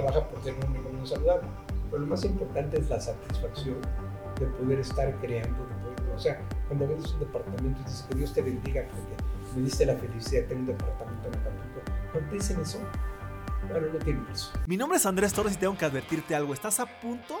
trabaja por tener una economía saludable. Pero lo más importante es la satisfacción de poder estar creando, de poder, o sea, cuando ves un departamento dices que Dios te bendiga porque me diste la felicidad de tener un departamento en Acapulco, cuando te dicen eso, mi nombre es Andrés Torres y tengo que advertirte algo. Estás a punto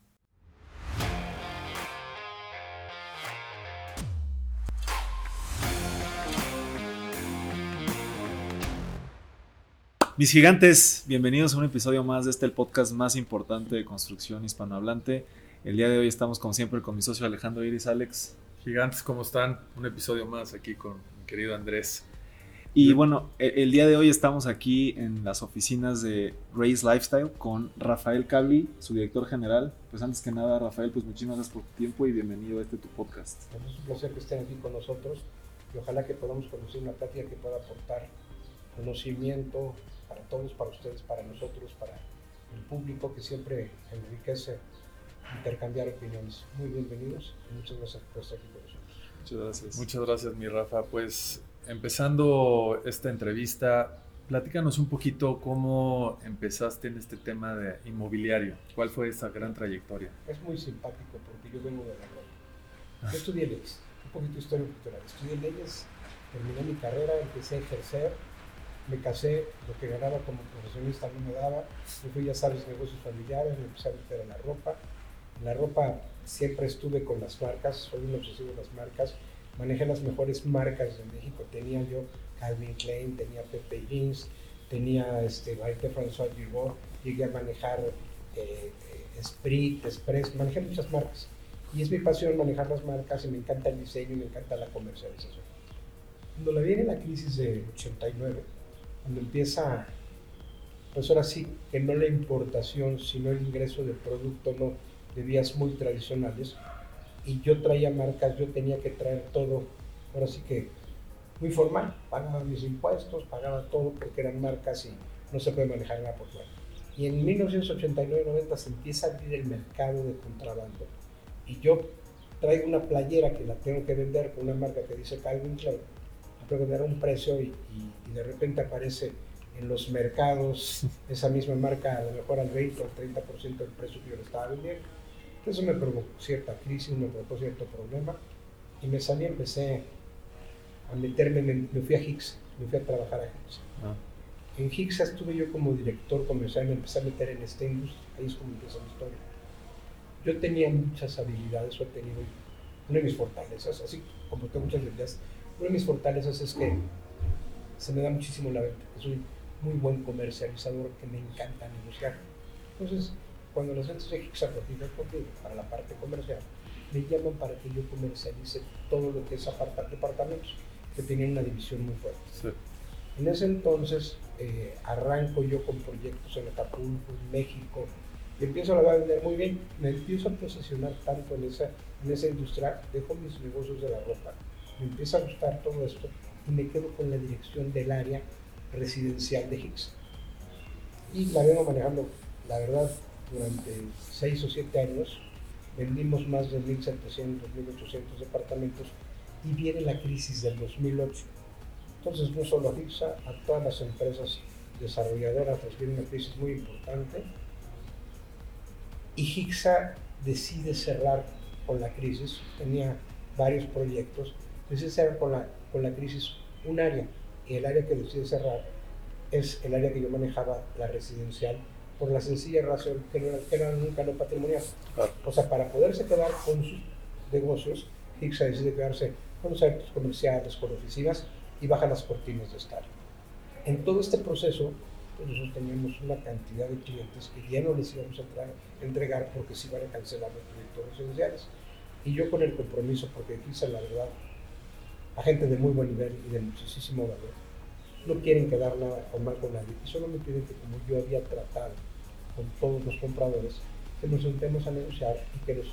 Mis gigantes, bienvenidos a un episodio más de este el podcast más importante de construcción hispanohablante. El día de hoy estamos como siempre con mi socio Alejandro Iris Alex. Gigantes, ¿cómo están? Un episodio más aquí con mi querido Andrés. Y bueno, e, el, día de hoy estamos aquí en las oficinas de Race Lifestyle con Rafael Cabli, su director general. Pues antes que nada, Rafael, pues muchísimas gracias por tu tiempo y bienvenido a este tu podcast. Es un placer que estén aquí con nosotros y ojalá que podamos conocer una plática que pueda aportar conocimiento para todos, para ustedes, para nosotros, para el público que siempre enriquece intercambiar opiniones. Muy bienvenidos y muchas gracias por estar aquí con nosotros. Muchas gracias. Muchas gracias, mi Rafa. Pues empezando esta entrevista, platícanos un poquito cómo empezaste en este tema de inmobiliario. ¿Cuál fue esa gran trayectoria? Es muy simpático porque yo vengo de la Roma. Yo estudié leyes, un poquito de historia cultural. Estudié leyes, terminé mi carrera, empecé a ejercer, me casé, lo que ganaba como profesionista no me daba. Yo fui, ya sabes, negocios familiares, me empecé a meter en la ropa. La ropa siempre estuve con las marcas, soy un obsesivo de las marcas manejé las mejores marcas de México. Tenía yo Calvin Klein, tenía Pepe Jeans, tenía este, François Giraud, llegué a manejar eh, eh, Sprit, Express, manejé muchas marcas. Y es mi pasión manejar las marcas y me encanta el diseño y me encanta la comercialización. Cuando le viene la crisis de 89, cuando empieza, pues ahora sí, que no la importación, sino el ingreso de producto no de vías muy tradicionales, y yo traía marcas, yo tenía que traer todo, ahora sí que muy formal, pagaba mis impuestos, pagaba todo porque eran marcas y no se puede manejar nada por fuera. Y en 1989-90 se empieza a abrir el mercado de contrabando. Y yo traigo una playera que la tengo que vender con una marca que dice Calvin Klein, vender a un precio y, y, de repente aparece en los mercados esa misma marca a lo mejor al 20 o al 30% del precio que yo le estaba vendiendo eso me provocó cierta crisis, me provocó cierto problema y me salí, empecé a meterme, me, fui a Higgs, me fui a trabajar a Higgs. Ah. En Higgs estuve yo como director comercial, me empecé a meter en esta industria, ahí es como empieza mi historia. Yo tenía muchas habilidades, o he tenido una de mis fortalezas, así como tengo muchas habilidades, una de mis fortalezas es que se me da muchísimo la venta, que soy muy buen comercializador, que me encanta negociar. Entonces, cuando los centros de contigo para la parte comercial, me llaman para que yo comercialice todo lo que es apartar departamentos, que tenían una división muy fuerte. En ese entonces eh, arranco yo con proyectos en Acapulco, en México, y empiezo a vender muy bien, me empiezo a posesionar tanto en esa, en esa industria, dejo mis negocios de la ropa, empieza a gustar todo esto y me quedo con la dirección del área residencial de Hicks. Y la vengo manejando, la verdad, durante seis o siete años, vendimos más de 1.700, 1.800 departamentos y viene la crisis del 2008. Entonces, no solo a FIXA, a todas las empresas desarrolladoras les viene una crisis muy importante y HIXA decide cerrar con la crisis, tenía varios proyectos, decide cerrar con la, con la crisis un área y el área que decide cerrar es el área que yo manejaba, la residencial por la sencilla razón que no, era nunca lo patrimonial. O sea, para poderse quedar con sus negocios, Hixa decide quedarse con los actos comerciales, con oficinas y baja las cortinas de estar. En todo este proceso, pues nosotros teníamos una cantidad de clientes que ya no les íbamos a entregar porque se iban a cancelar los proyectos residenciales. Y yo con el compromiso, porque Hixa, la verdad, a gente de muy buen nivel y de muchísimo valor, no quieren quedar nada o mal con nadie y solo me piden que como yo había tratado con todos los compradores, que nos sentemos a negociar y que nos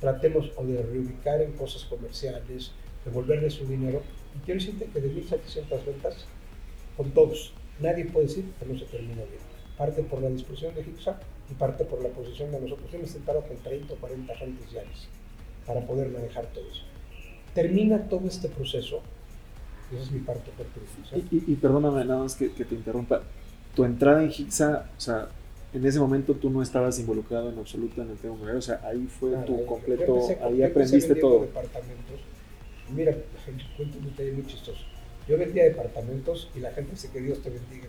tratemos o de reubicar en cosas comerciales, devolverle su dinero. Y quiero decirte que de 1.700 ventas, con todos, nadie puede decir que no se terminó bien. Parte por la disposición de HIPSA y parte por la posición de nosotros. Yo me sentado con 30 o 40 agentes diarios para poder manejar todo eso. Termina todo este proceso, esa es mi parte y, y, y, perdóname nada más que, te interrumpa, tu entrada en HIPSA, o sea, en ese momento tú no estabas involucrado en absoluto en el tema o sea, ahí fue tu completo, ahí aprendiste todo. Departamentos. Mira, cuento un detalle muy chistoso. Yo vendía departamentos y la gente se que Dios te bendiga.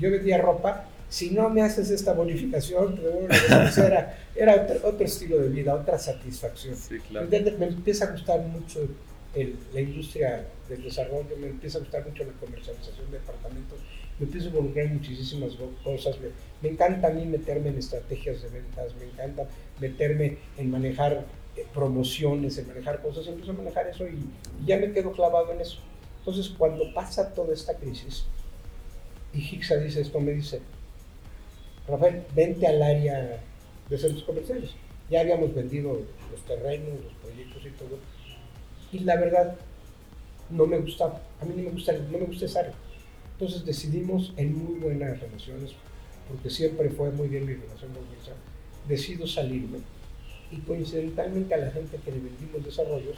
Yo vendía ropa, si no me haces esta bonificación, era, era otro, estilo de vida, otra satisfacción. Sí, claro. Me empieza a gustar mucho la industria del desarrollo, me empieza a gustar mucho la comercialización de departamentos me empiezo a involucrar en muchísimas cosas. Me, encanta a mí meterme en estrategias de ventas, me encanta meterme en manejar eh, promociones, en manejar cosas. Empiezo a manejar eso y, ya me quedo clavado en eso. Entonces, cuando pasa toda esta crisis, y Hixa dice esto, me dice, Rafael, vente al área de centros comerciales. Ya habíamos vendido los terrenos, los proyectos y todo. Y la verdad, no me gustaba. A mí no me gusta, no me gusta esa área. Entonces decidimos en muy buenas relaciones, porque siempre fue muy bien mi relación con Wilson, decido salirme y coincidentalmente a la gente que le vendimos desarrollos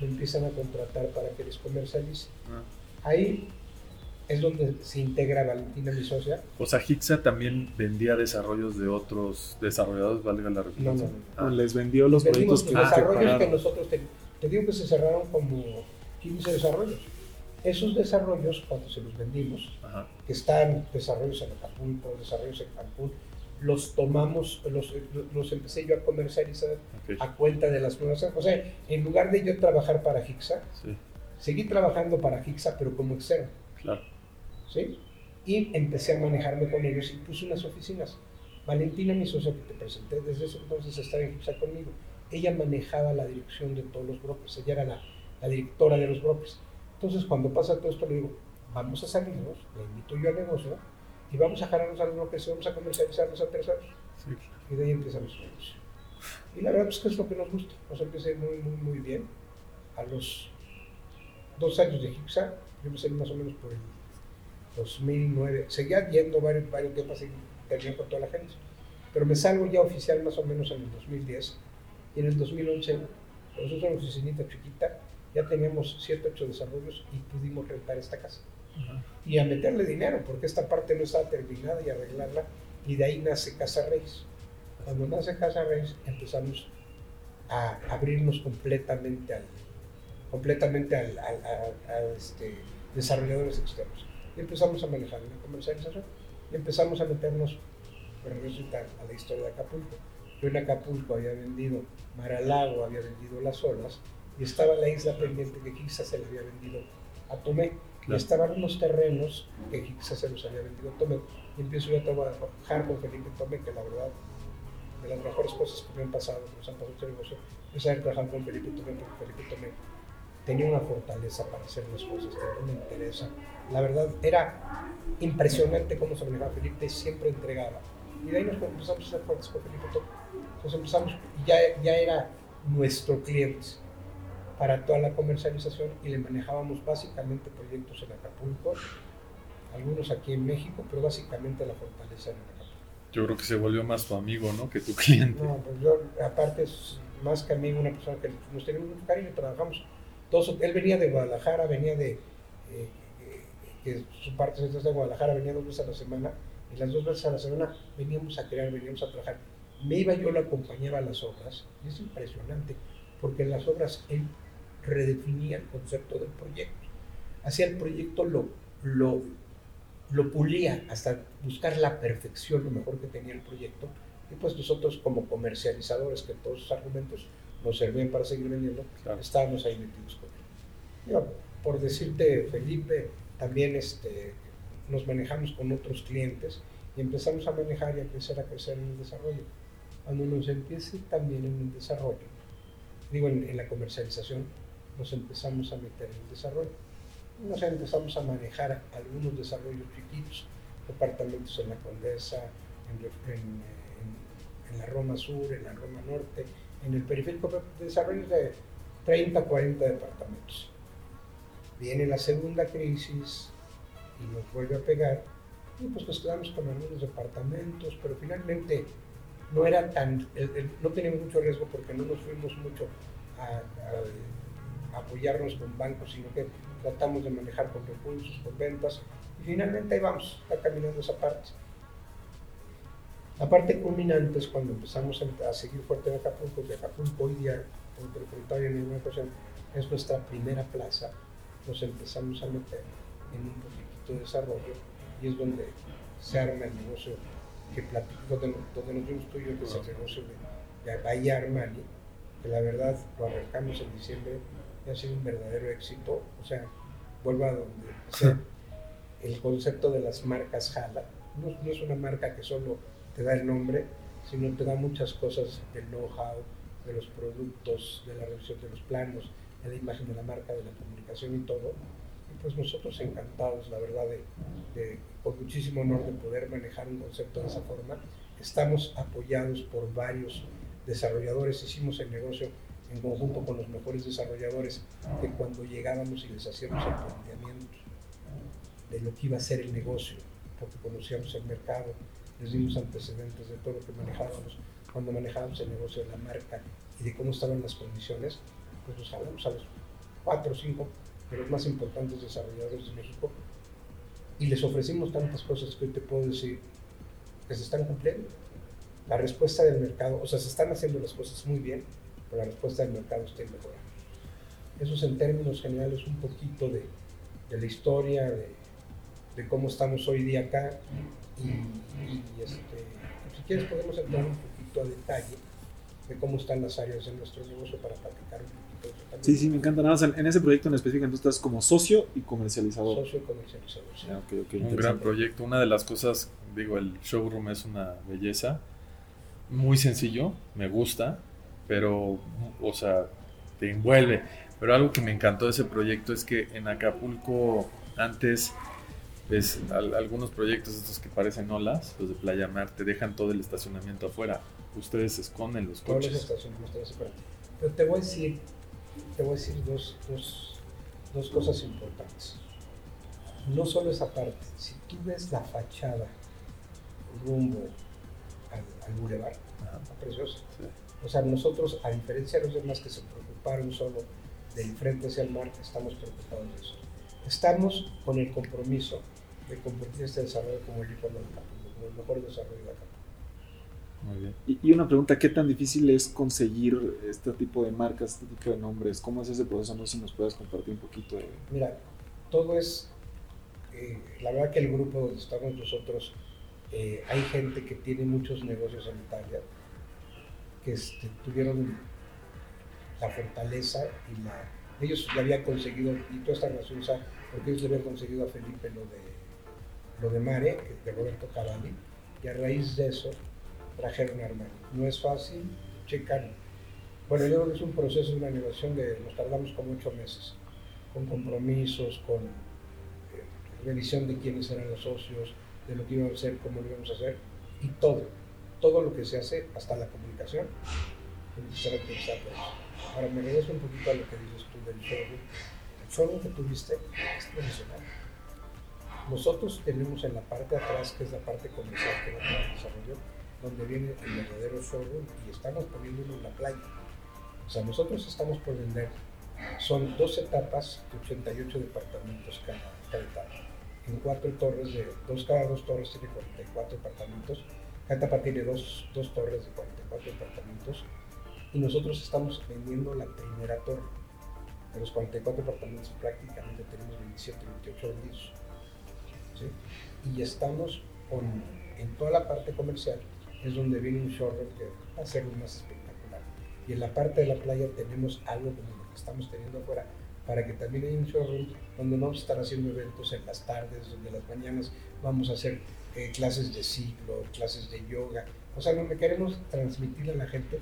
me empiezan a contratar para que les comercialice. Ah. Ahí es donde se integra Valentina, mi socia. O sea, Hixa también vendía desarrollos de otros desarrolladores, valga la repetición. No, no, no. Les vendió los proyectos que, desarrollos que nosotros, te, te, digo que se cerraron como 15 desarrollos. Esos desarrollos, cuando se los vendimos, que están desarrollos en Acapulco, desarrollos en Cancún, los tomamos, los, los empecé yo a comercializar a cuenta de las nuevas. O sea, en lugar de yo trabajar para Hixa, seguí trabajando para Hixa, pero como externo. Claro. ¿Sí? Y empecé a manejarme con ellos y puse unas oficinas. Valentina, mi socia que te presenté, desde ese entonces estaba en Hixa conmigo. Ella manejaba la dirección de todos los brokers, ella era la, la directora de los brokers. Entonces, cuando pasa todo esto, le digo, vamos a salirnos, le invito yo al negocio y vamos a jalarnos a lo que y vamos a comercializarnos a terceros. Y de ahí empezamos el negocio. Y la verdad es que es lo que nos gusta. Nos empieza muy, muy, muy bien. A los dos años de Hixa, yo me salí más o menos por el 2009. Seguía viendo varios, varios temas y tenía con toda la gente. Pero me salgo ya oficial más o menos en el 2010. Y en el 2011, nosotros es una oficinita chiquita, ya teníamos 7, 8 desarrollos y pudimos rentar esta casa. Y a meterle dinero, porque esta parte no estaba terminada y arreglarla. Y de ahí nace Casa Reyes. Cuando nace Casa Reyes empezamos a abrirnos completamente al, completamente al, a, este, desarrolladores externos. Y empezamos a manejar la comercialización y empezamos a meternos, pero resulta a la historia de Acapulco. Yo en Acapulco había vendido Maralago, había vendido Las Olas, y estaba la isla pendiente que quizás se le había vendido a Tomé. Y estaban unos terrenos que quizás se los había vendido a Tomé. Y empiezo yo a trabajar con Felipe Tomé, que la verdad, de las mejores cosas que me han pasado, que nos han pasado este negocio, es haber trabajado con Felipe Tomé, porque Felipe Tomé tenía una fortaleza para hacer las cosas, tenía una interés. La verdad, era impresionante cómo se manejaba Felipe, siempre entregaba. Y de ahí nos empezamos a hacer fuertes con Felipe Tomé. Entonces empezamos, ya, ya era nuestro cliente para toda la comercialización y le manejábamos básicamente proyectos en Acapulco, algunos aquí en México, pero básicamente la fortaleza en Acapulco. Yo creo que se volvió más tu amigo, ¿no? Que tu cliente. No, pues yo, aparte, es más que amigo, una persona que nos tenemos mucho cariño, trabajamos. Él venía de Guadalajara, venía de. Eh, que su parte es de Guadalajara, venía dos veces a la semana, y las dos veces a la semana veníamos a crear, veníamos a trabajar. Me iba yo, lo acompañaba a las obras, y es impresionante, porque en las obras él redefinía el concepto del proyecto. Hacía el proyecto, lo, lo, lo pulía hasta buscar la perfección, lo mejor que tenía el proyecto. Y pues nosotros como comercializadores, que todos esos argumentos nos servían para seguir vendiendo, estábamos ahí metidos con él. por decirte, Felipe, también este, nos manejamos con otros clientes y empezamos a manejar y a crecer, a crecer en el desarrollo. Cuando nos empiece también en el desarrollo, digo en la comercialización, nos empezamos a meter en el desarrollo. Nos empezamos a manejar algunos desarrollos chiquitos, departamentos en la Condesa, en, en la Roma Sur, en la Roma Norte, en el periférico, desarrollos de 30, 40 departamentos. Viene la segunda crisis y nos vuelve a pegar y pues nos quedamos con algunos departamentos, pero finalmente no era tan, no teníamos mucho riesgo porque no nos fuimos mucho a, apoyarnos con bancos, sino que tratamos de manejar con recursos, con ventas, y finalmente ahí vamos, está caminando esa parte. La parte culminante es cuando empezamos a, seguir fuerte en Acapulco, que Acapulco hoy día, como en el es nuestra primera plaza, nos empezamos a meter en un poquito de desarrollo y es donde se arma el negocio que platico, donde, nos vimos tú y yo, que es el negocio de, de Bahía Armani, que la verdad lo arrancamos en diciembre y ha sido un verdadero éxito. O sea, vuelvo a donde el concepto de las marcas jala. No, no, es una marca que solo te da el nombre, sino te da muchas cosas del know-how, de los productos, de la revisión de los planos, de la imagen de la marca, de la comunicación y todo pues nosotros encantados, la verdad, de, con muchísimo honor de poder manejar un concepto de esa forma. Estamos apoyados por varios desarrolladores, hicimos el negocio en conjunto con los mejores desarrolladores, que cuando llegábamos y les hacíamos el planteamiento de lo que iba a ser el negocio, porque conocíamos el mercado, les dimos antecedentes de todo lo que manejábamos, cuando manejábamos el negocio de la marca y de cómo estaban las condiciones, pues nos hablamos a los cuatro o cinco de los más importantes desarrolladores de México, y les ofrecimos tantas cosas que hoy te puedo decir que se están cumpliendo. La respuesta del mercado, o sea, se están haciendo las cosas muy bien, pero la respuesta del mercado está mejorando. Eso es en términos generales un poquito de, la historia, de, cómo estamos hoy día acá, y, este, si quieres podemos entrar un poquito a detalle de cómo están las áreas de nuestro negocio para platicar un poquito Sí, sí, me encanta. Nada más en, ese proyecto en específico, tú estás como socio y comercializador. Socio y comercializador, sí. Ah, un gran proyecto. Una de las cosas, digo, el showroom es una belleza. Muy sencillo, me gusta, pero, o sea, te envuelve. Pero algo que me encantó de ese proyecto es que en Acapulco antes ves algunos proyectos estos que parecen olas, los de Playa Mar, te dejan todo el estacionamiento afuera ustedes esconden los coches. Pero te voy a decir, te voy a decir dos, dos, dos cosas importantes. No solo esa parte, si tú ves la fachada rumbo al, al bulevar, está preciosa. O sea, nosotros, a diferencia de los demás que se preocuparon solo del frente hacia el mar, estamos preocupados de eso. Estamos con el compromiso de convertir este desarrollo como el como el mejor desarrollo de Acapulco. Y, una pregunta, ¿qué tan difícil es conseguir este tipo de marcas, este tipo de nombres? ¿Cómo es ese proceso? No sé si nos puedes compartir un poquito. De... Mira, todo es, eh, la verdad que el grupo donde estamos nosotros, eh, hay gente que tiene muchos negocios en Italia, que este, tuvieron la fortaleza y la... Ellos ya habían conseguido, y toda esta relación, porque ellos le habían conseguido a Felipe lo de, lo de Mare, de Roberto Cavalli, y a raíz de eso trajeron Armani. No es fácil, checan. Bueno, yo creo que es un proceso de una negociación de, nos tardamos como ocho meses, con compromisos, con eh, revisión de quiénes eran los socios, de lo que íbamos a hacer, cómo lo íbamos a hacer, y todo, todo lo que se hace, hasta la comunicación, tiene que ser Ahora me regreso un poquito a lo que dices tú del showroom. El showroom que tuviste es tradicional. Nosotros tenemos en la parte de atrás, que es la parte comercial que no desarrolló, donde viene el verdadero showroom y estamos poniéndolo en la playa. O sea, nosotros estamos por vender, son dos etapas de 88 departamentos cada, etapa. En cuatro torres, de dos, cada dos torres tiene 44 departamentos, cada etapa tiene dos, dos torres de 44 departamentos y nosotros estamos vendiendo la primera torre. De los 44 departamentos prácticamente tenemos 27, 28 vendidos. Y estamos en toda la parte comercial es donde viene un showroom que va a ser más espectacular. Y en la parte de la playa tenemos algo como lo que estamos teniendo afuera, para que también haya un showroom donde vamos a estar haciendo eventos en las tardes, donde las mañanas vamos a hacer eh, clases de ciclo, clases de yoga. O sea, donde queremos transmitirle a la gente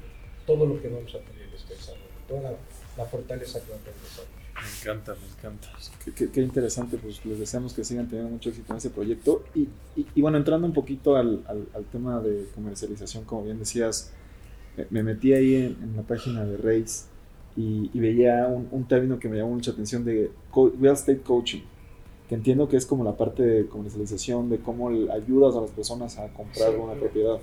todo lo que vamos a tener en este desarrollo. toda la, fortaleza que va a tener Me encanta, me encanta. Qué, interesante, pues les deseamos que sigan teniendo mucho éxito en ese proyecto. Y, y, bueno, entrando un poquito al, al, tema de comercialización, como bien decías, me metí ahí en, la página de Race y, veía un, un, término que me llamó mucha atención de real estate coaching que entiendo que es como la parte de comercialización, de cómo ayudas a las personas a comprar una propiedad.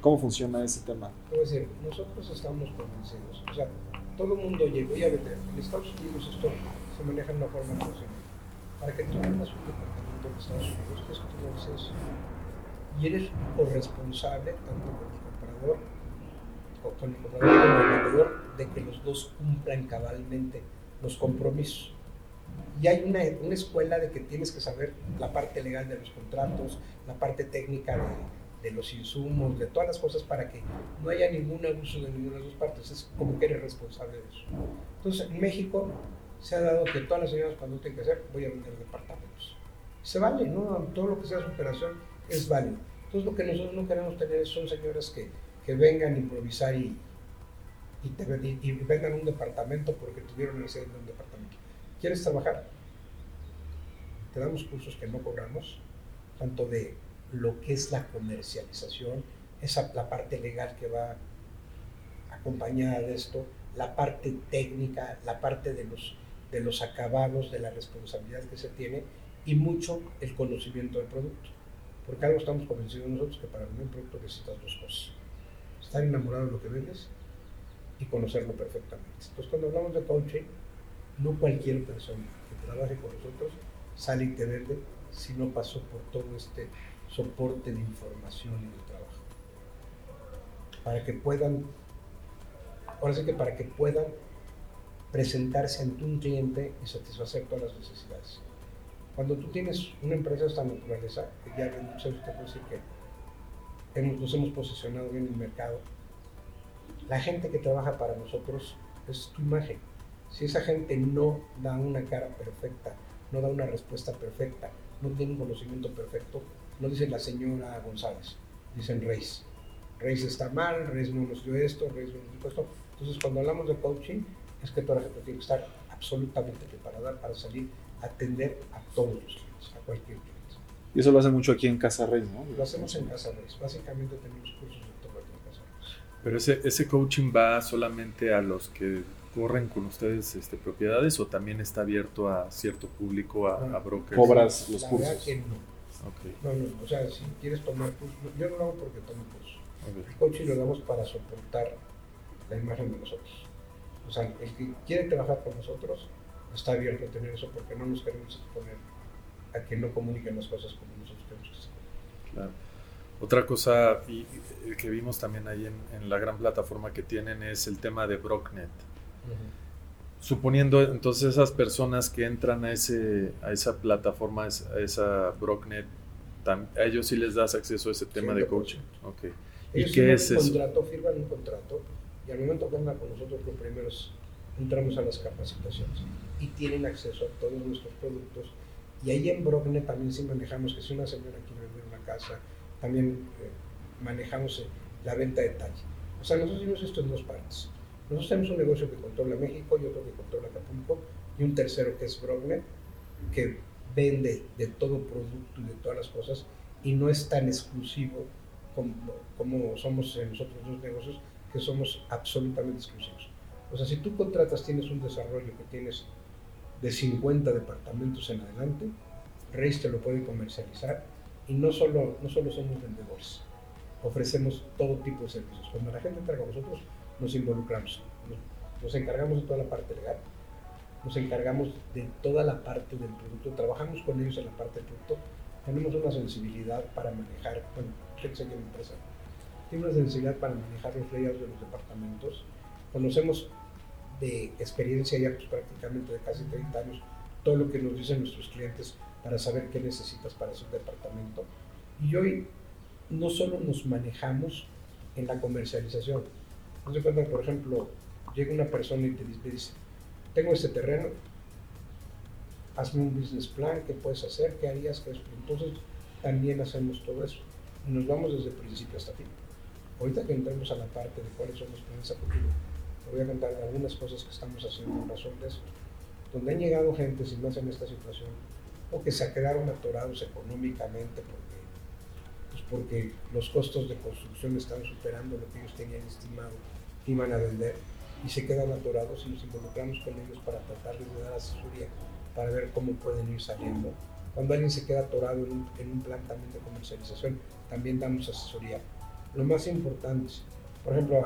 ¿Cómo funciona ese tema? Es decir, nosotros estamos convencidos, o sea, todo el mundo llegó, ya vete, en Estados Unidos esto se maneja de una forma profesional. Para que tú tengas un departamento en Estados Unidos, es tu proceso. Y eres corresponsable tanto con el comprador, o con el comprador como el vendedor, de que los dos cumplan cabalmente los compromisos. Y hay una, una, escuela de que tienes que saber la parte legal de los contratos, la parte técnica de, de, los insumos, de todas las cosas para que no haya ningún abuso de ninguna de las dos partes. Es como que eres responsable de eso. Entonces, en México se ha dado que todas las señoras cuando tienen que hacer, voy a vender departamentos. Se vale, ¿no? Todo lo que sea su operación es válido. Entonces, lo que nosotros no queremos tener son señoras que, que vengan a improvisar y, y, te, un departamento porque tuvieron necesidad de un departamento ¿Quieres trabajar? Te damos cursos que no cobramos, tanto de lo que es la comercialización, esa, la parte legal que va acompañada de esto, la parte técnica, la parte de los, de los acabados, de la responsabilidad que se tiene y mucho el conocimiento del producto. Porque algo estamos convencidos nosotros que para vender un producto necesitas dos cosas. Estar enamorado de lo que vendes y conocerlo perfectamente. Entonces cuando hablamos de coaching, no cualquier persona que trabaje con nosotros sale y te vende si no pasó por todo este soporte de información y de trabajo. Para que puedan, ahora sí que para que puedan presentarse ante un cliente y satisfacer todas las necesidades. Cuando tú tienes una empresa de esta naturaleza, que ya usted puede decir que hemos, nos hemos posicionado bien en el mercado, la gente que trabaja para nosotros es tu imagen si esa gente no da una cara perfecta, no da una respuesta perfecta, no tiene un conocimiento perfecto, no dicen la señora González, dicen Reis. Reis está mal, Reis no nos dio esto, Reis no nos dio esto. Entonces, cuando hablamos de coaching, es que toda la gente tiene que estar absolutamente preparada para salir a atender a todos los clientes, a cualquier cliente. Y eso lo hace mucho aquí en Casa Reis, ¿no? Lo hacemos en Casa Reis. Básicamente tenemos cursos de todo aquí en Casa Reis. Pero ese, ese coaching va solamente a los que corren con ustedes este, propiedades o también está abierto a cierto público, a, a brokers? ¿Cobras los la cursos? Verdad que no. Okay. No, no, o sea, si quieres tomar cursos, yo no lo hago porque tomo cursos. Okay. El coaching lo damos para soportar la imagen de nosotros. O sea, el que quiere trabajar con nosotros está abierto a tener eso porque no nos queremos exponer a que no comuniquen las cosas como nosotros queremos que se Claro. Otra cosa y, que vimos también ahí en, en, la gran plataforma que tienen es el tema de Brocknet. Suponiendo entonces esas personas que entran a, ese, a esa plataforma, a esa Brocknet, a ellos sí les das acceso a ese tema de coaching. Okay. ¿Y qué es un eso? Contrato, firman un contrato y al momento que andan con nosotros, lo primero es entramos a las capacitaciones y tienen acceso a todos nuestros productos. Y ahí en Brocknet también sí manejamos que si una señora quiere vender una casa, también eh, manejamos la venta de detalle. O sea, nosotros hicimos esto en dos partes. Nosotros tenemos un negocio que controla México y otro que controla Acapulco y un tercero que es Brognet, que vende de todo producto y de todas las cosas y no es tan exclusivo como, somos nosotros dos negocios, que somos absolutamente exclusivos. O sea, si tú contratas, tienes un desarrollo que tienes de 50 departamentos en adelante, Reis te lo puede comercializar y no solo, no solo somos vendedores, ofrecemos todo tipo de servicios. Cuando la gente entra con nosotros, nos involucramos. Nos, encargamos de toda la parte legal, nos encargamos de toda la parte del producto, trabajamos con ellos en la parte del producto, tenemos una sensibilidad para manejar, bueno, fíjense que la empresa tiene una sensibilidad para manejar los layouts de los departamentos, conocemos de experiencia ya pues, prácticamente de casi 30 años todo lo que nos dicen nuestros clientes para saber qué necesitas para su departamento. Y hoy no solo nos manejamos en la comercialización, no se cuenta, por ejemplo, llega una persona y te dice, tengo este terreno, hazme un business plan, qué puedes hacer, qué harías, qué es. Entonces, también hacemos todo eso. Nos vamos desde el principio hasta fin. Ahorita que entramos a la parte de cuáles son los planes a futuro voy a contar algunas cosas que estamos haciendo en razón de eso. Donde han llegado gente, sin más en esta situación, o que se quedaron atorados económicamente porque, porque los costos de construcción están superando lo que ellos tenían estimado que iban a vender y se quedan atorados y nos involucramos con ellos para tratar de dar asesoría para ver cómo pueden ir saliendo. Cuando alguien se queda atorado en un, en un plan también de comercialización, también damos asesoría. Lo más importante, por ejemplo,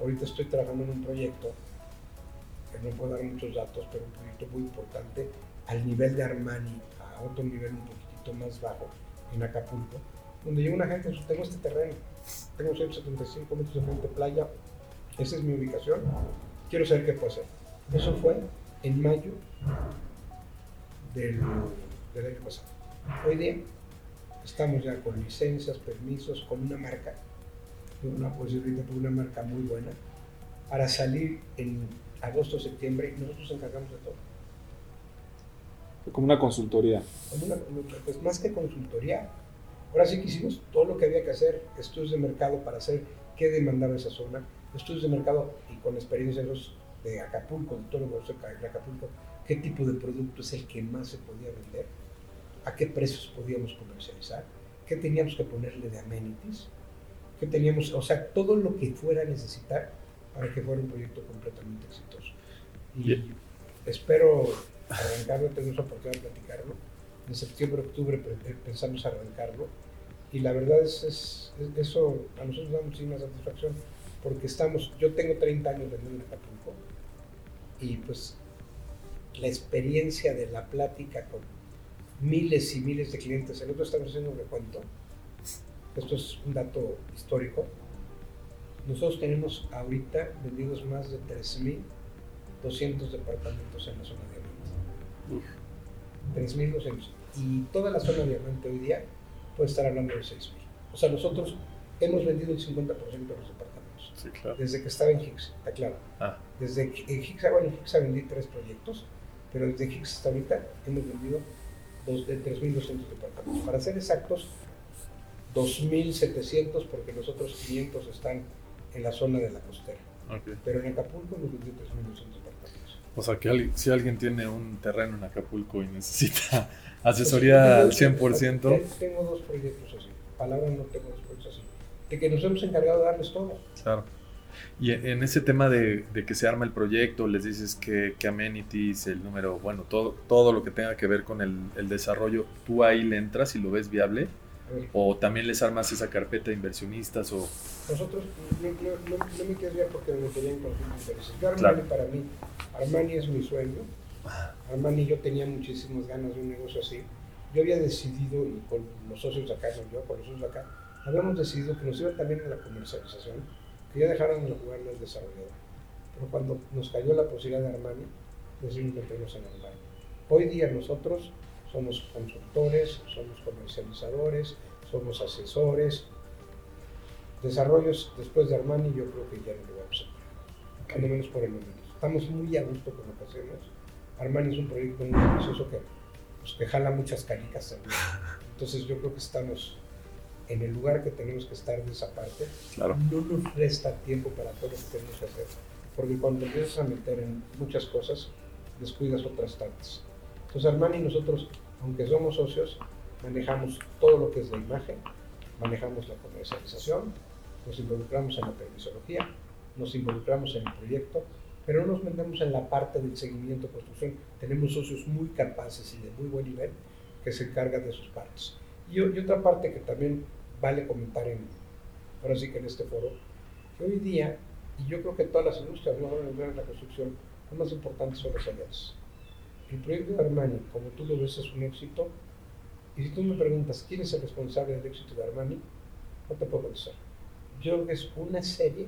ahorita estoy trabajando en un proyecto, que no puedo dar muchos datos, pero un proyecto muy importante al nivel de Armani, a otro nivel un poquitito más bajo, en Acapulco, donde llega una gente, tengo este terreno, tengo 175 metros de frente playa, esa es mi ubicación, quiero saber qué puedo hacer. Eso fue en mayo del, del año pasado. Hoy día estamos ya con licencias, permisos, con una marca, una posibilidad por una marca muy buena, para salir en agosto, septiembre, y nosotros encargamos de todo. Como una consultoría. pues más que consultoría, ahora sí que hicimos todo lo que había que hacer, estudios de mercado para hacer qué demandaba esa zona, estudios de mercado y con experiencia de Acapulco, de todo lo que de Acapulco, qué tipo de producto es el que más se podía vender, a qué precios podíamos comercializar, qué teníamos que ponerle de amenities, qué teníamos, o sea, todo lo que fuera a necesitar para que fuera un proyecto completamente exitoso. Y espero arrancarlo, tenemos la oportunidad de platicarlo. En septiembre, octubre pensamos arrancarlo. Y la verdad es, es, eso a nosotros nos da muchísima satisfacción porque estamos, yo tengo 30 años vendiendo en Acapulco y pues la experiencia de la plática con miles y miles de clientes, el otro estamos haciendo un recuento, esto es un dato histórico, nosotros tenemos ahorita vendidos más de 3.200 departamentos en la zona de Diamante. 3.200. Y toda la zona de Diamante hoy día puede estar hablando de 6.000. O sea, nosotros hemos vendido el 50% de los departamentos. Sí, claro. Desde que estaba en Hicks, está claro. Ah. Desde en Hicks, bueno, en Hicks vendí tres proyectos, pero desde Hicks hasta ahorita hemos vendido dos, de 3.200 departamentos. Para ser exactos, 2.700 porque los otros 500 están en la zona de la costera. Pero en Acapulco hemos vendido 3.200 departamentos. O sea, que si alguien tiene un terreno en Acapulco y necesita asesoría al 100%. Tengo dos proyectos así. Palabras no tengo dos proyectos así. De que nos hemos encargado de darles todo. Claro. Y en ese tema de, de, que se arma el proyecto, les dices que, que, amenities, el número, bueno, todo, todo lo que tenga que ver con el, el desarrollo, tú ahí le entras y lo ves viable. ¿O también les armas esa carpeta de inversionistas? O... Nosotros no, no, no, me quedaría porque me metería en conflicto de intereses. Yo Armani para mí, Armani es mi sueño. Armani yo tenía muchísimas ganas de un negocio así. Yo había decidido, y con los socios de acá, no yo, con los socios de acá, habíamos decidido que nos iba también en la comercialización, que ya dejáramos de jugar desarrollador. Pero cuando nos cayó la posibilidad de Armani, decidimos meternos en Armani. Hoy día nosotros somos consultores, somos comercializadores, somos asesores. Desarrollos después de Armani yo creo que ya no lo vamos a hacer, al menos por el momento. Estamos muy a gusto con lo que hacemos. Armani es un proyecto muy ambicioso que, pues, que jala muchas canicas también. Entonces yo creo que estamos en el lugar que tenemos que estar de esa parte. Claro. No nos resta tiempo para todo lo que tenemos que hacer. Porque cuando empiezas a meter en muchas cosas, descuidas otras tantas. Entonces Armani nosotros, aunque somos socios, manejamos todo lo que es la imagen, manejamos la comercialización, nos involucramos en la permisología, nos involucramos en el proyecto, pero no nos metemos en la parte del seguimiento construcción. Tenemos socios muy capaces y de muy buen nivel que se encargan de sus partes. Y, otra parte que también vale comentar en, ahora sí que en este foro, que hoy día, y yo creo que todas las industrias, no en la construcción, lo más importante son las alianzas. El proyecto de Armani, como tú lo ves, es un éxito. Y si tú me preguntas quién es el responsable del éxito de Armani, no te puedo contestar. Yo creo que es una serie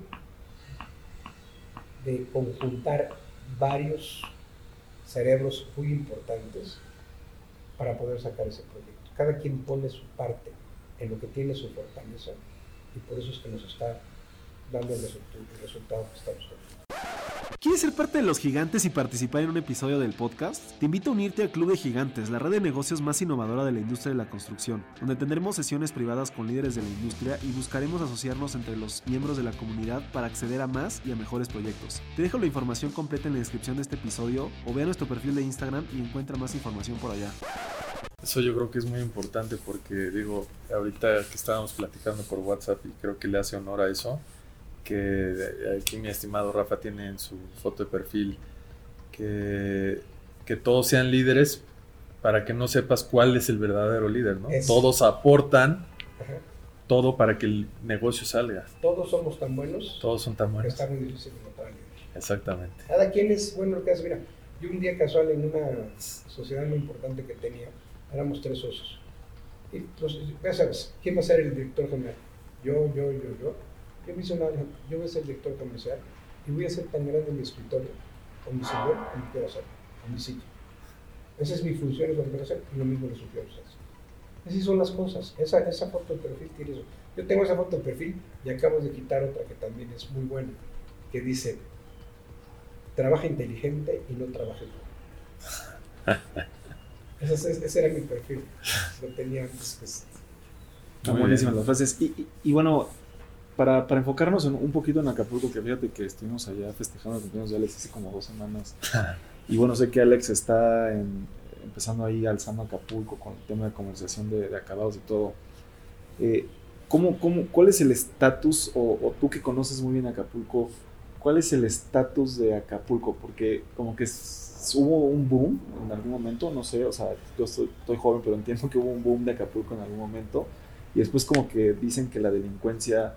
de conjuntar varios cerebros muy importantes para poder sacar ese proyecto. Cada quien pone su parte en lo que tiene su fortaleza y por eso es que nos está dando el resultado que estamos teniendo. ¿Quieres ¿Quieres ser parte de los gigantes y participar en un episodio del podcast? Te invito a unirte al Club de Gigantes, la red de negocios más innovadora de la industria de la construcción, donde tendremos sesiones privadas con líderes de la industria y buscaremos asociarnos entre los miembros de la comunidad para acceder a más y a mejores proyectos. Te dejo la información completa en la descripción de este episodio o ve nuestro perfil de Instagram y encuentra más información por allá. Eso yo creo que es muy importante porque digo, ahorita que estábamos platicando por WhatsApp y creo que le hace honor a eso, que aquí mi estimado Rafa tiene en su foto de perfil, que, que todos sean líderes para que no sepas cuál es el verdadero líder, ¿no? Todos aportan todo para que el negocio salga. Todos somos tan buenos. Todos son tan buenos. está muy difícil encontrar Exactamente. Cada quien es bueno lo que hace. Mira, yo un día casual en una sociedad muy importante que tenía, éramos tres socios. Y ya sabes, ¿quién va a ser el director general? Yo, yo, yo, yo. Yo voy a ser director comercial y voy a ser tan grande mi escritorio, o mi sillón, como quiero hacer, o mi sitio. Esa es mi función, es lo que quiero hacer, y lo mismo lo sugiero a ustedes. Así son las cosas. Esa, esa foto de perfil tiene eso. Yo tengo esa foto de perfil y acabo de quitar otra que también es muy buena, que dice, trabaja inteligente y no trabaja ese, ese, era mi perfil. Lo tenía antes. Pues. buenísimas las frases. Y, y, bueno, para, para, enfocarnos un poquito en Acapulco, que fíjate que estuvimos allá festejando el cumpleaños de Alex hace como dos semanas. y bueno, sé que Alex está empezando ahí alzando Acapulco con el tema de comercialización de, acabados y todo. Eh, ¿cómo, cómo, cuál es el estatus, o, o, tú que conoces muy bien Acapulco, cuál es el estatus de Acapulco? Porque como que hubo un boom en algún momento, no sé, o sea, yo estoy, joven, pero entiendo que hubo un boom de Acapulco en algún momento. Y después como que dicen que la delincuencia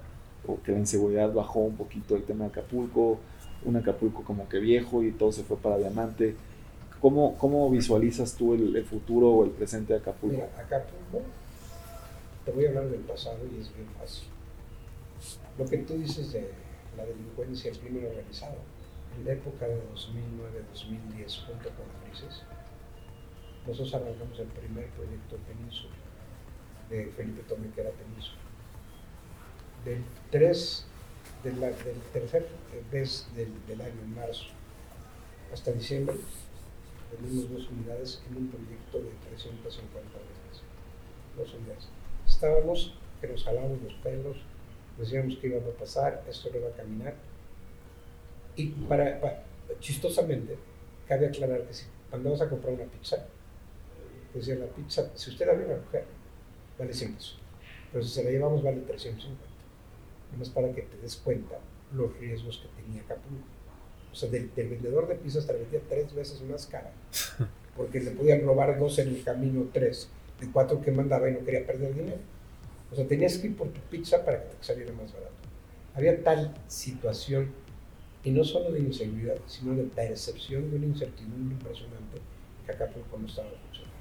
o que la inseguridad bajó un poquito el tema de Acapulco, un Acapulco como que viejo y todo se fue para diamante. ¿Cómo, cómo visualizas tú el, futuro o el presente de Acapulco? Mira, Acapulco, te voy a hablar del pasado y es bien fácil. Lo que tú dices de la delincuencia, el crimen organizado, en la época de 2009-2010, junto con la crisis, nosotros arrancamos el primer proyecto Península, de Felipe Tomé, que era Península. Del 3, del tercer mes del, año, marzo, hasta diciembre, tenemos dos unidades en un proyecto de 350 veces. Dos unidades. Estábamos que nos jalábamos los pelos, decíamos que iba a pasar, esto no iba a caminar, y para, chistosamente, cabe aclarar que si vas a comprar una pizza, decía la pizza, si usted abre una mujer, vale 100 pesos. Pero si se la llevamos, vale 350. Además, para que te des cuenta los riesgos que tenía Acapulco. O sea, del, vendedor de pizzas te vendía tres veces más cara, porque le podían robar dos en el camino, tres, de cuatro que mandaba y no quería perder dinero. O sea, tenías que ir por tu pizza para que te saliera más barato. Había tal situación y no solo de inseguridad, sino de percepción de una incertidumbre impresionante que Acapulco no estaba funcionando.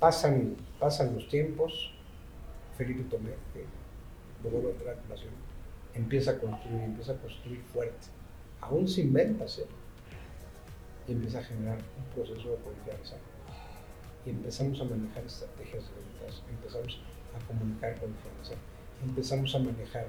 Pasan, pasan los tiempos, Felipe Tomé, que de la nación, empieza a construir, empieza a construir fuerte, aún sin ventas, ¿eh? y empieza a generar un proceso de confianza. Y empezamos a manejar estrategias de ventas, empezamos a comunicar confianza, empezamos a manejar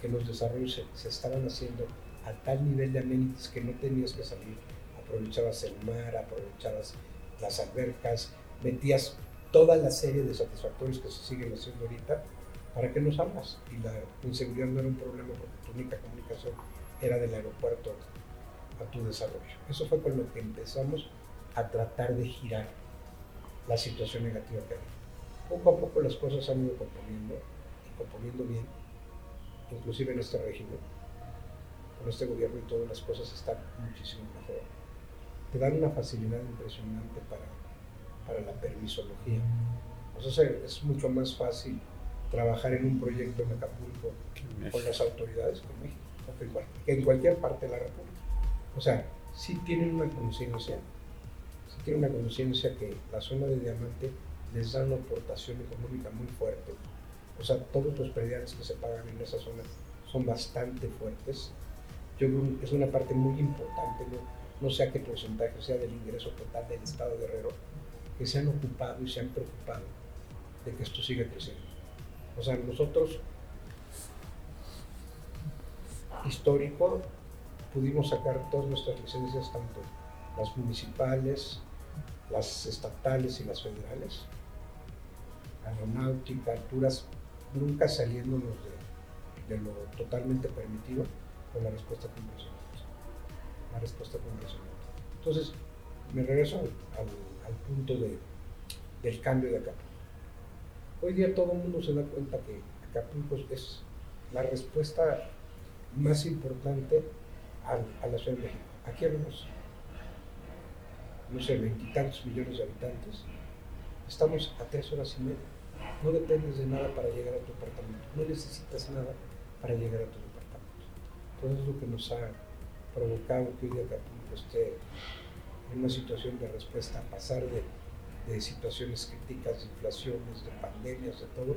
que los desarrollos se, estaban haciendo a tal nivel de amenities que no tenías que salir. Aprovechabas el mar, aprovechabas las albercas, metías toda la serie de satisfactorios que se siguen haciendo ahorita para que no salgas. Y la inseguridad no era un problema porque tu única comunicación era del aeropuerto a tu desarrollo. Eso fue con lo que empezamos a tratar de girar la situación negativa que había. Poco a poco las cosas han ido componiendo y componiendo bien inclusive en este régimen, con este gobierno y todas las cosas están muchísimo mejor. Te dan una facilidad impresionante para, para la permisología. Sea, es mucho más fácil trabajar en un proyecto en Acapulco con las autoridades que en México, que en cualquier parte de la República. O sea, sí tienen una conciencia, sí tienen una conciencia que la zona de diamante les da una aportación económica muy fuerte o sea, todos los prediales que se pagan en esa zona son bastante fuertes. Yo creo que es una parte muy importante, no, sé a qué porcentaje sea del ingreso total del Estado de Guerrero, que se han ocupado y se han preocupado de que esto siga creciendo. O sea, nosotros histórico pudimos sacar todas nuestras licencias, tanto las municipales, las estatales y las federales, aeronáutica, alturas, nunca saliéndonos de, lo totalmente permitido, con la respuesta impresionante. La respuesta impresionante. Entonces, me regreso al, al punto de, del cambio de Acapulco. Hoy día todo el mundo se da cuenta que Acapulco es la respuesta más importante a, la Ciudad de México. Aquí hablamos, no sé, veintitantos millones de habitantes. Estamos a tres horas y media. No dependes de nada para llegar a tu departamento. No necesitas nada para llegar a tu departamento. Todo es lo que nos ha provocado que hoy día Acapulco esté en una situación de respuesta, a pasar de, situaciones críticas, de inflaciones, de pandemias, de todo,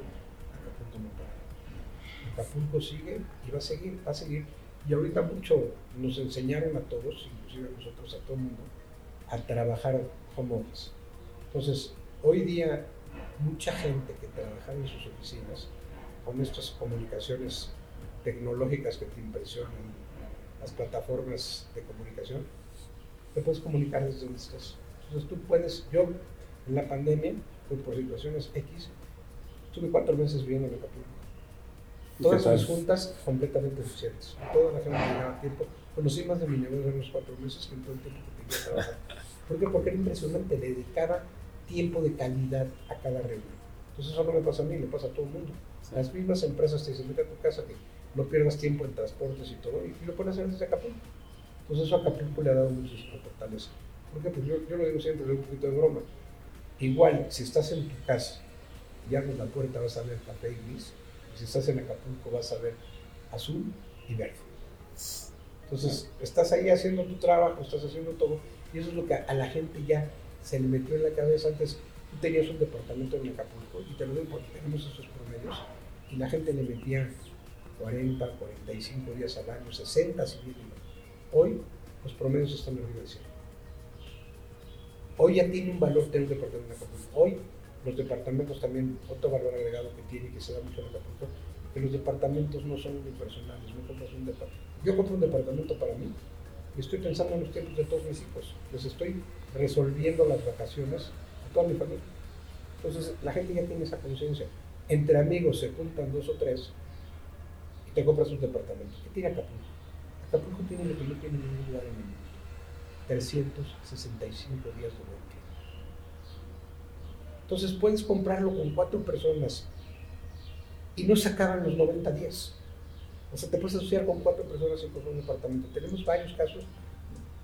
Acapulco no para. Acapulco sigue y va a seguir, va a seguir y ahorita mucho nos enseñaron a todos, inclusive a nosotros, a todo el mundo, a trabajar home office. Entonces, hoy día mucha gente que trabaja en sus oficinas con estas comunicaciones tecnológicas que te impresionan, las plataformas de comunicación, te puedes comunicar desde donde estés. Entonces tú puedes, yo en la pandemia, por situaciones X, estuve cuatro meses viviendo en Acapulco Todas las juntas completamente eficientes. Toda la gente llegaba a tiempo. Conocí más de mi negocio en los cuatro meses que en todo el tiempo que tenía trabajar. ¿Por qué? Porque era impresionante. Le dedicaba tiempo de calidad a cada reunión. Entonces eso no me pasa a mí, le pasa a todo el mundo. Las mismas empresas te dicen, vete a tu casa, que no pierdas tiempo en transportes y todo, y, lo puedes hacer desde Acapulco. Entonces eso a Acapulco le ha dado muchos fortaleza. Porque pues yo, yo lo digo siempre, le doy un poquito de broma. Igual, si estás en tu casa y abres la puerta, vas a ver café y gris, si estás en Acapulco vas a ver azul y verde. Entonces, estás ahí haciendo tu trabajo, estás haciendo todo, y eso es lo que a la gente ya se le metió en la cabeza. Antes tú tenías un departamento en Acapulco, y te lo digo porque tenemos esos promedios, y la gente le metía 40, 45 días al año, 60 si bien Hoy los promedios están arriba del cielo. Hoy ya tiene un valor tener un departamento en Acapulco. Hoy los departamentos también, otro valor agregado que tiene que se da mucho en Acapulco, que los departamentos no son unipersonales, no compras un departamento. Yo compro un departamento para mí y estoy pensando en los tiempos de todos mis hijos. Les estoy resolviendo las vacaciones a toda mi familia. Entonces la gente ya tiene esa conciencia. Entre amigos se juntan dos o tres y te compras un departamento. ¿Qué tiene Acapulco? Acapulco tiene lo que no tiene ningún lugar en el mundo. 365 días de buen entonces puedes comprarlo con cuatro personas y no se los 90 días. O sea, te puedes asociar con cuatro personas y comprar un departamento. Tenemos varios casos,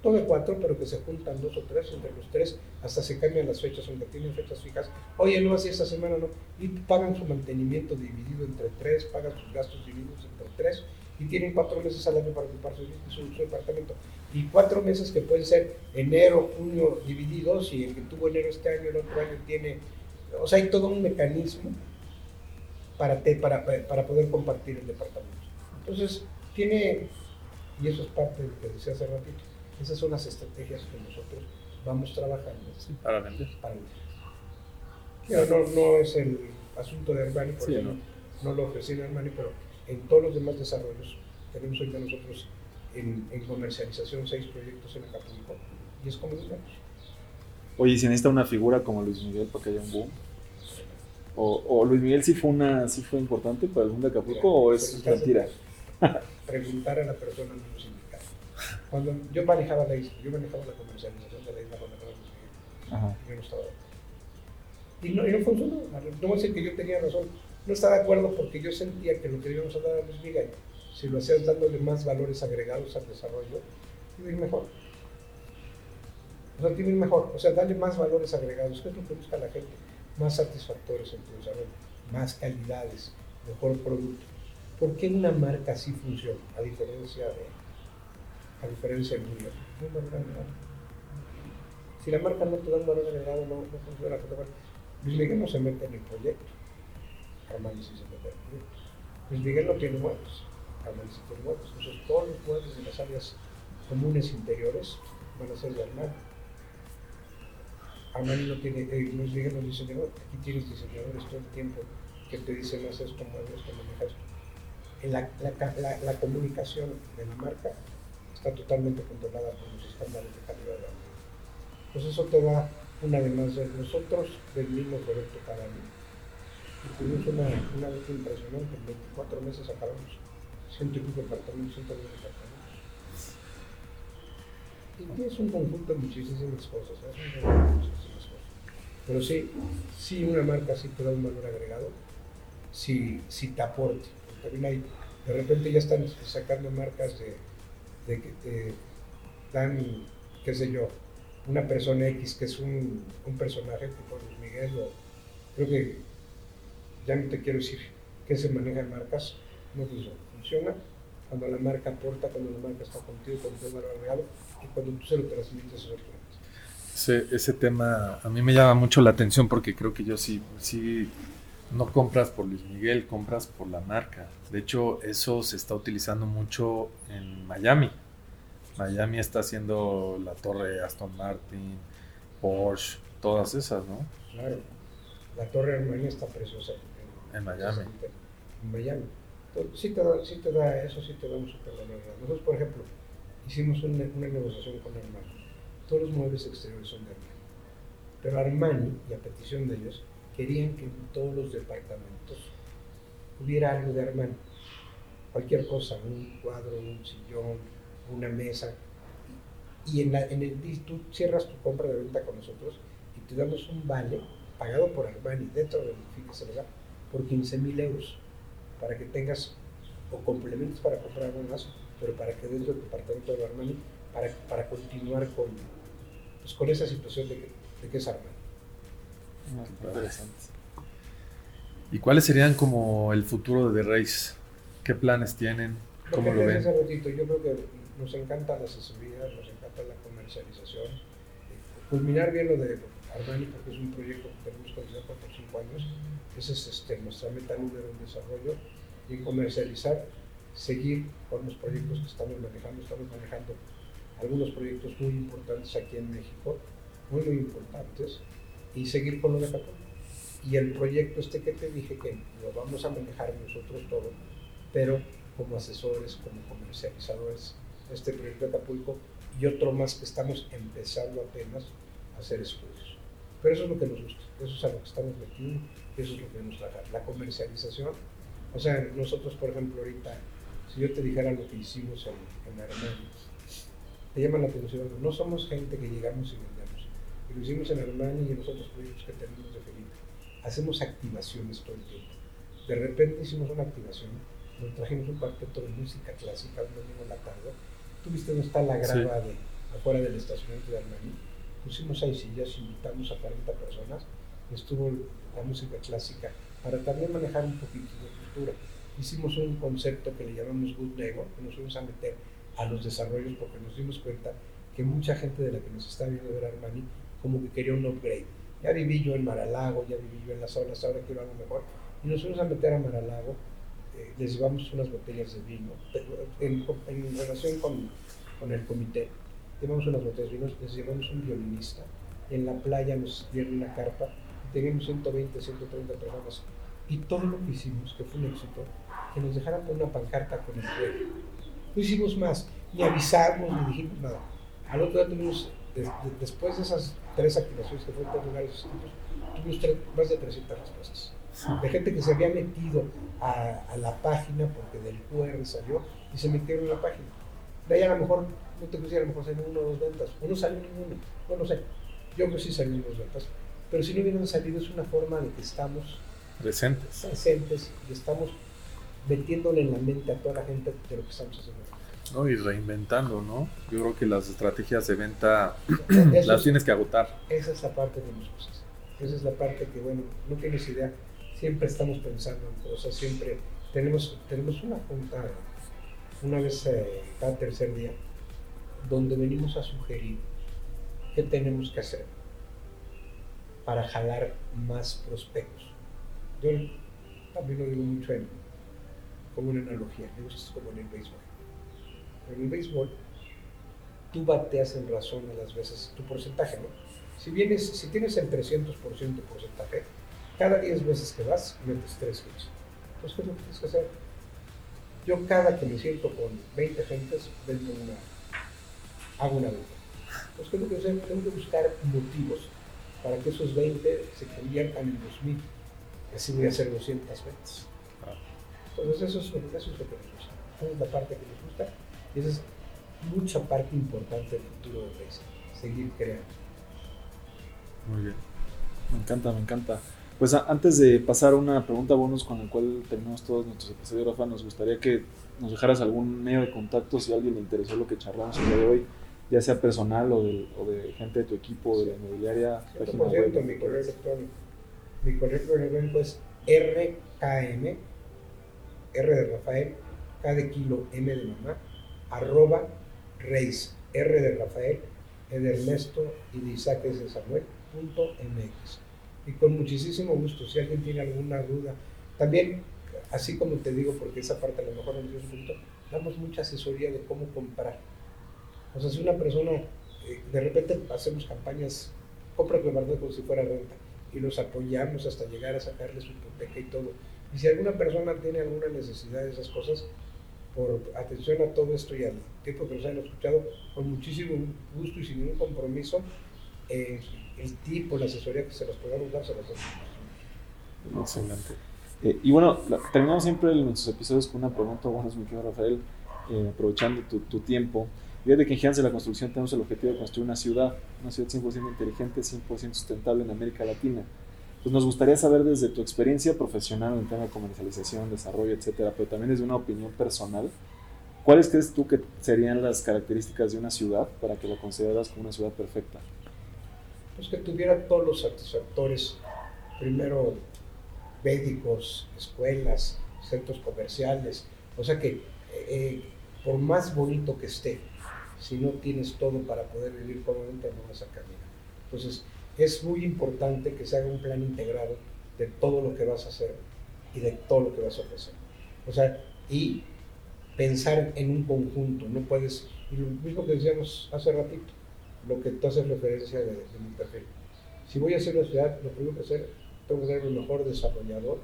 todo de cuatro, pero que se juntan dos o tres, entre los tres, hasta se cambian las fechas, aunque tienen fechas fijas. Oye, no, así esta semana no. Y pagan su mantenimiento dividido entre tres, pagan sus gastos divididos entre tres, y tienen cuatro meses al año para ocupar su, su, su departamento. Y cuatro meses que pueden ser enero, junio divididos, y el que tuvo enero este año, el otro año tiene o sea, hay todo un mecanismo para, para, para poder compartir el departamento. Entonces, tiene, y eso es parte de lo que decía hace ratito, esas son las estrategias que nosotros vamos trabajando. Para vender. Para vender. No, no, es el asunto de Armani, porque no, no lo ofrecí en Armani, pero en todos los demás desarrollos tenemos ahorita nosotros en, en comercialización seis proyectos en Acapulco y es como digamos. Oye, si necesita una figura como Luis Miguel para que haya un boom. O, o Luis Miguel sí fue una sí fue importante para el boom de Acapulco o es mentira. Preguntar a la persona no nos indica. Cuando yo manejaba la isla, yo manejaba la comercialización de la isla cuando estaba Luis Miguel. Yo no estaba. Y no, y no funcionó. No voy a decir que yo tenía razón. No estaba de acuerdo porque yo sentía que lo que íbamos a dar a Luis Miguel, si lo hacías dándole más valores agregados al desarrollo, iba a ir mejor. O sea, tienen mejor, o sea, darle más valores agregados, que es lo que busca la gente, más satisfactores en tu desarrollo, más calidades, mejor producto. ¿Por qué una marca así funciona, a diferencia de, a diferencia de un valor agregado? Si la marca no te da un valor agregado, no, no funciona. Luis Miguel no se mete en el proyecto, Armani sí se mete en proyecto. Luis Miguel no tiene muertos, Armani sí tiene muertos. Entonces todos los muertos de las áreas comunes interiores van a ser de Armani Armani no tiene, eh, nos digan los diseñadores, aquí tienes diseñadores todo el tiempo que te dicen haz esto, mueve esto, maneja esto. la, la, la, comunicación de la marca está totalmente controlada por los estándares de calidad de la. Pues eso te da una vez más de nosotros cada año. Y tuvimos una, una vez impresionante, en 24 meses acabamos ciento y pico departamentos, ciento departamentos. Y es un conjunto de muchísimas cosas, es un conjunto de muchísimas cosas. Pero sí, sí una marca sí te da un valor agregado, si, si te aporte. También hay, de repente ya están sacando marcas de, de que te dan, qué sé yo, una persona X que es un, un personaje tipo Luis Miguel o creo que ya no te quiero decir que se manejan marcas, no funciona. Funciona cuando la marca aporta, cuando la marca está contigo, cuando te valor agregado y cuando tú se lo transmites a los clientes. Ese, ese tema a mí me llama mucho la atención porque creo que yo sí, sí no compras por Luis Miguel, compras por la marca. De hecho, eso se está utilizando mucho en Miami. Miami está haciendo la torre Aston Martin, Porsche, todas esas, ¿no? Claro. La torre Armani está preciosa. En, Miami. En Miami. sí, te da, sí te da, eso sí te da un super valor. Nosotros, por ejemplo, hicimos una, una negociación con Armani. Todos los muebles exteriores son de Armani. Pero Armani, y a petición de ellos, querían que en todos los departamentos hubiera algo de Armani. Cualquier cosa, un cuadro, un sillón, una mesa. Y en, la, en el tú cierras tu compra de venta con nosotros y te damos un vale pagado por Armani dentro del edificio por 15 mil euros para que tengas o complementos para comprar algo más, pero para que dentro del departamento de Armani, para, para continuar con, pues, con esa situación de que, de que es Armani. Interesante. ¿Y cuáles serían como el futuro de The Race? ¿Qué planes tienen? ¿Cómo lo, ven? yo creo que nos encanta la asesoría, nos encanta la comercialización. Culminar bien lo de Armani, porque es un proyecto que tenemos que por cinco años. Esa es este, nuestra meta número en desarrollo. Y comercializar, seguir con los proyectos que estamos manejando. Estamos manejando algunos proyectos muy importantes aquí en México, muy, muy importantes y seguir con lo de Japón. Y el proyecto este que te dije que lo vamos a manejar nosotros todo, pero como asesores, como comercializadores, este proyecto de Acapulco y otro más que estamos empezando apenas a hacer estudios. Pero eso es lo que nos gusta, eso es a lo que estamos metiendo, eso es lo que nos trabaja. La comercialización, o sea, nosotros por ejemplo ahorita, si yo te dijera lo que hicimos en, en Armenia, te llama la atención, no somos gente que llegamos y y lo hicimos en Alemania y en los otros proyectos que tenemos de Felipe. Hacemos activaciones todo el tiempo. De repente hicimos una activación, nos trajimos un cuarteto de música clásica un domingo en la tarde. Tú viste dónde está la grava de, afuera del estacionamiento de Armani. Pusimos ahí sillas, invitamos a 40 personas, estuvo la música clásica para también manejar un poquito de cultura. Hicimos un concepto que le llamamos Good Lego, que nos fuimos a meter a los desarrollos porque nos dimos cuenta que mucha gente de la que nos está viendo ver Armani como que quería un upgrade. Ya viví yo en Maralago, ya viví yo en las zonas, ahora quiero algo mejor. Y nos fuimos a meter a Maralago, eh, les llevamos unas botellas de vino, en, en relación con, con, el comité, llevamos unas botellas de llevamos un violinista, en la playa nos dieron una carpa, teníamos 120, 130 personas, y todo lo que hicimos, que fue un éxito, que nos dejaran poner una pancarta con el juego. No hicimos más, ni avisamos, ni dijimos nada. Al otro día tuvimos después de esas tres activaciones que fueron en lugares tuvimos más de 300 respuestas. De gente que se había metido a, a, la página porque del QR salió y se metieron en la página. De ahí a lo mejor, no te decir, a lo mejor salió uno o dos ventas, o no salió ninguno, no lo sé. Yo creo que sí salieron dos ventas, pero si no hubieran salido es una forma de que estamos presentes, presentes y estamos metiéndole en la mente a toda la gente de lo que estamos haciendo. ¿no? Y reinventando, ¿no? Yo creo que las estrategias de venta las tienes que agotar. Esa es la parte de mis cosas. Esa es la parte que, bueno, no tienes idea. Siempre estamos pensando en cosas, siempre tenemos, tenemos una junta una vez eh, cada tercer día donde venimos a sugerir qué tenemos que hacer para jalar más prospectos. Yo también lo digo mucho en, como una analogía, digo esto como en el béisbol en el béisbol, tú bateas en razón a las veces tu porcentaje, ¿no? Si, vienes, si tienes el 300% de porcentaje, cada 10 veces que vas, metes 3 hits. Entonces, ¿qué es lo que tienes que hacer? Yo cada que me siento con 20 gentes, vendo una, hago una venta. Entonces, tengo que, buscar motivos para que esos 20 se conviertan en 2000. Así voy a hacer 200 ventas. Entonces, eso es, eso es lo que me gusta. Esa es la parte que me gusta. Y esa es mucha parte importante del futuro de Racing. Seguir creando. Muy bien. Me encanta, me encanta. Pues antes de pasar a una pregunta bonus con la cual terminamos todos nuestros episodios, Rafa, nos gustaría que nos dejaras algún medio de contacto si a alguien le interesó lo que charlamos el día de hoy, ya sea personal o de, o de gente de tu equipo, o de la inmobiliaria. Por cierto, mi correo electrónico. Mi correo electrónico es RKM, R de Rafael, K de kilo, M de mamá, arroba Reis, R de Rafael, E de Ernesto y de Isaac de Samuel, punto MX y con muchísimo gusto, si alguien tiene alguna duda. También, así como te digo, porque esa parte a lo mejor no es un punto, damos mucha asesoría de cómo comprar. O sea, si una persona, eh, de repente hacemos campañas, compra verdad como si fuera renta, y los apoyamos hasta llegar a sacarle su hipoteca y todo. Y si alguna persona tiene alguna necesidad de esas cosas, por atención a todo esto y al tiempo que nos han escuchado, con muchísimo gusto y sin ningún compromiso, eh, el tipo, la asesoría que se los podamos dar, se las damos. Excelente. Eh, y bueno, terminamos siempre nuestros episodios con una pregunta, bueno, mi querido Rafael, eh, aprovechando tu, tu tiempo. Fíjate que en Gigantes de la Construcción tenemos el objetivo de construir una ciudad, una ciudad 100% inteligente, 100% sustentable en América Latina. Pues nos gustaría saber desde tu experiencia profesional en el tema de comercialización, desarrollo, etcétera, pero también desde una opinión personal, ¿cuáles crees tú que serían las características de una ciudad para que la consideras como una ciudad perfecta? Pues que tuviera todos los satisfactores, primero médicos, escuelas, centros comerciales, o sea que eh, por más bonito que esté, si no tienes todo para poder vivir cómodamente, no vas a caminar. Entonces, es muy importante que se haga un plan integrado de todo lo que vas a hacer y de todo lo que vas a ofrecer. O sea, y pensar en un conjunto, no puedes, y lo mismo que decíamos hace ratito, lo que haces referencia de, mi perfil. Si voy a hacer una ciudad, lo primero que hacer, tengo que ser el mejor desarrollador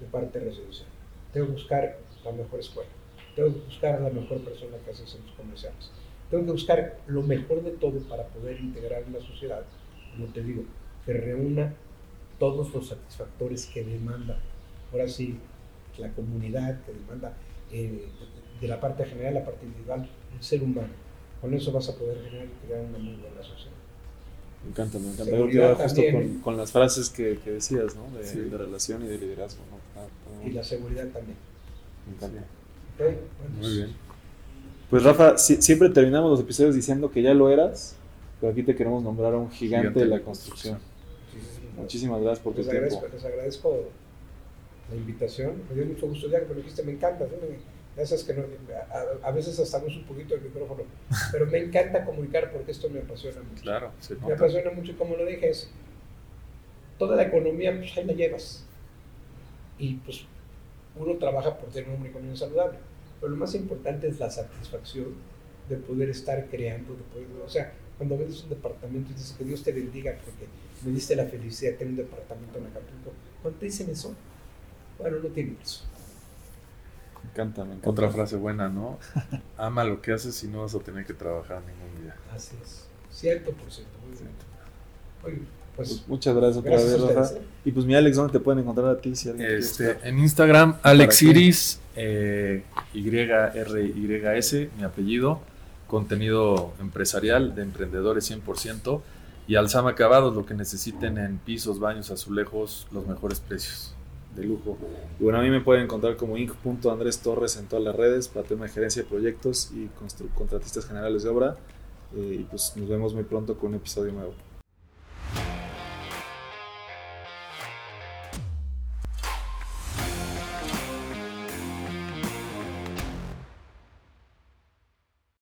de parte residencial. Tengo que buscar la mejor escuela. Tengo que buscar a la mejor persona que hace centros comerciales. Tengo que buscar lo mejor de todo para poder integrar en la sociedad, como te digo, que reúna todos los satisfactores que demanda, ahora sí, la comunidad, que demanda eh, de la parte general, la parte individual, el ser humano con eso vas a poder crear, crear una muy buena sociedad. Me encanta, me encanta. Yo justo con, con, las frases que, que decías, ¿no? De, de, relación y de liderazgo, ¿no? Ah, y la seguridad también. Me encanta. Okay, muy bien. Pues Rafa, si, siempre terminamos los episodios diciendo que ya lo eras, pero aquí te queremos nombrar a un gigante, gigante de la construcción. Muchísimas gracias por les tu agradezco, tiempo. Les agradezco la invitación. Me dio mucho gusto ya que me dijiste, me encanta. ¿sí? Esas que no, a, a, veces hasta es un poquito el micrófono, pero me encanta comunicar porque esto me apasiona mucho. Claro, me apasiona mucho, como lo dije, es toda la economía, pues ahí la llevas. Y pues uno trabaja por tener una economía saludable, pero lo más importante es la satisfacción de poder estar creando, de poder, o sea, cuando ves un departamento y dices que Dios te bendiga porque me diste la felicidad de tener un departamento en Acapulco, cuando te dicen eso, bueno, no tiene eso. Me encanta, me encanta. Otra frase buena, ¿no? Ama lo que haces y no vas a tener que trabajar ningún día. Así es. Cierto por ciento. Muy bien. Pues, pues, muchas gracias otra gracias Rafa. ustedes, ¿eh? Y pues mi Alex, ¿dónde te pueden encontrar a ti? Si alguien Este, en Instagram, Alex ti. Iris, eh, YRYS, mi apellido, contenido empresarial de emprendedores 100%, y Alzama Acabados, lo que necesiten en pisos, baños, azulejos, los mejores precios. De lujo. Y bueno, a mí me pueden encontrar como inc.andrés Torres en todas las redes para tema de gerencia de proyectos y contratistas generales de obra. Eh, y pues nos vemos muy pronto con un episodio nuevo.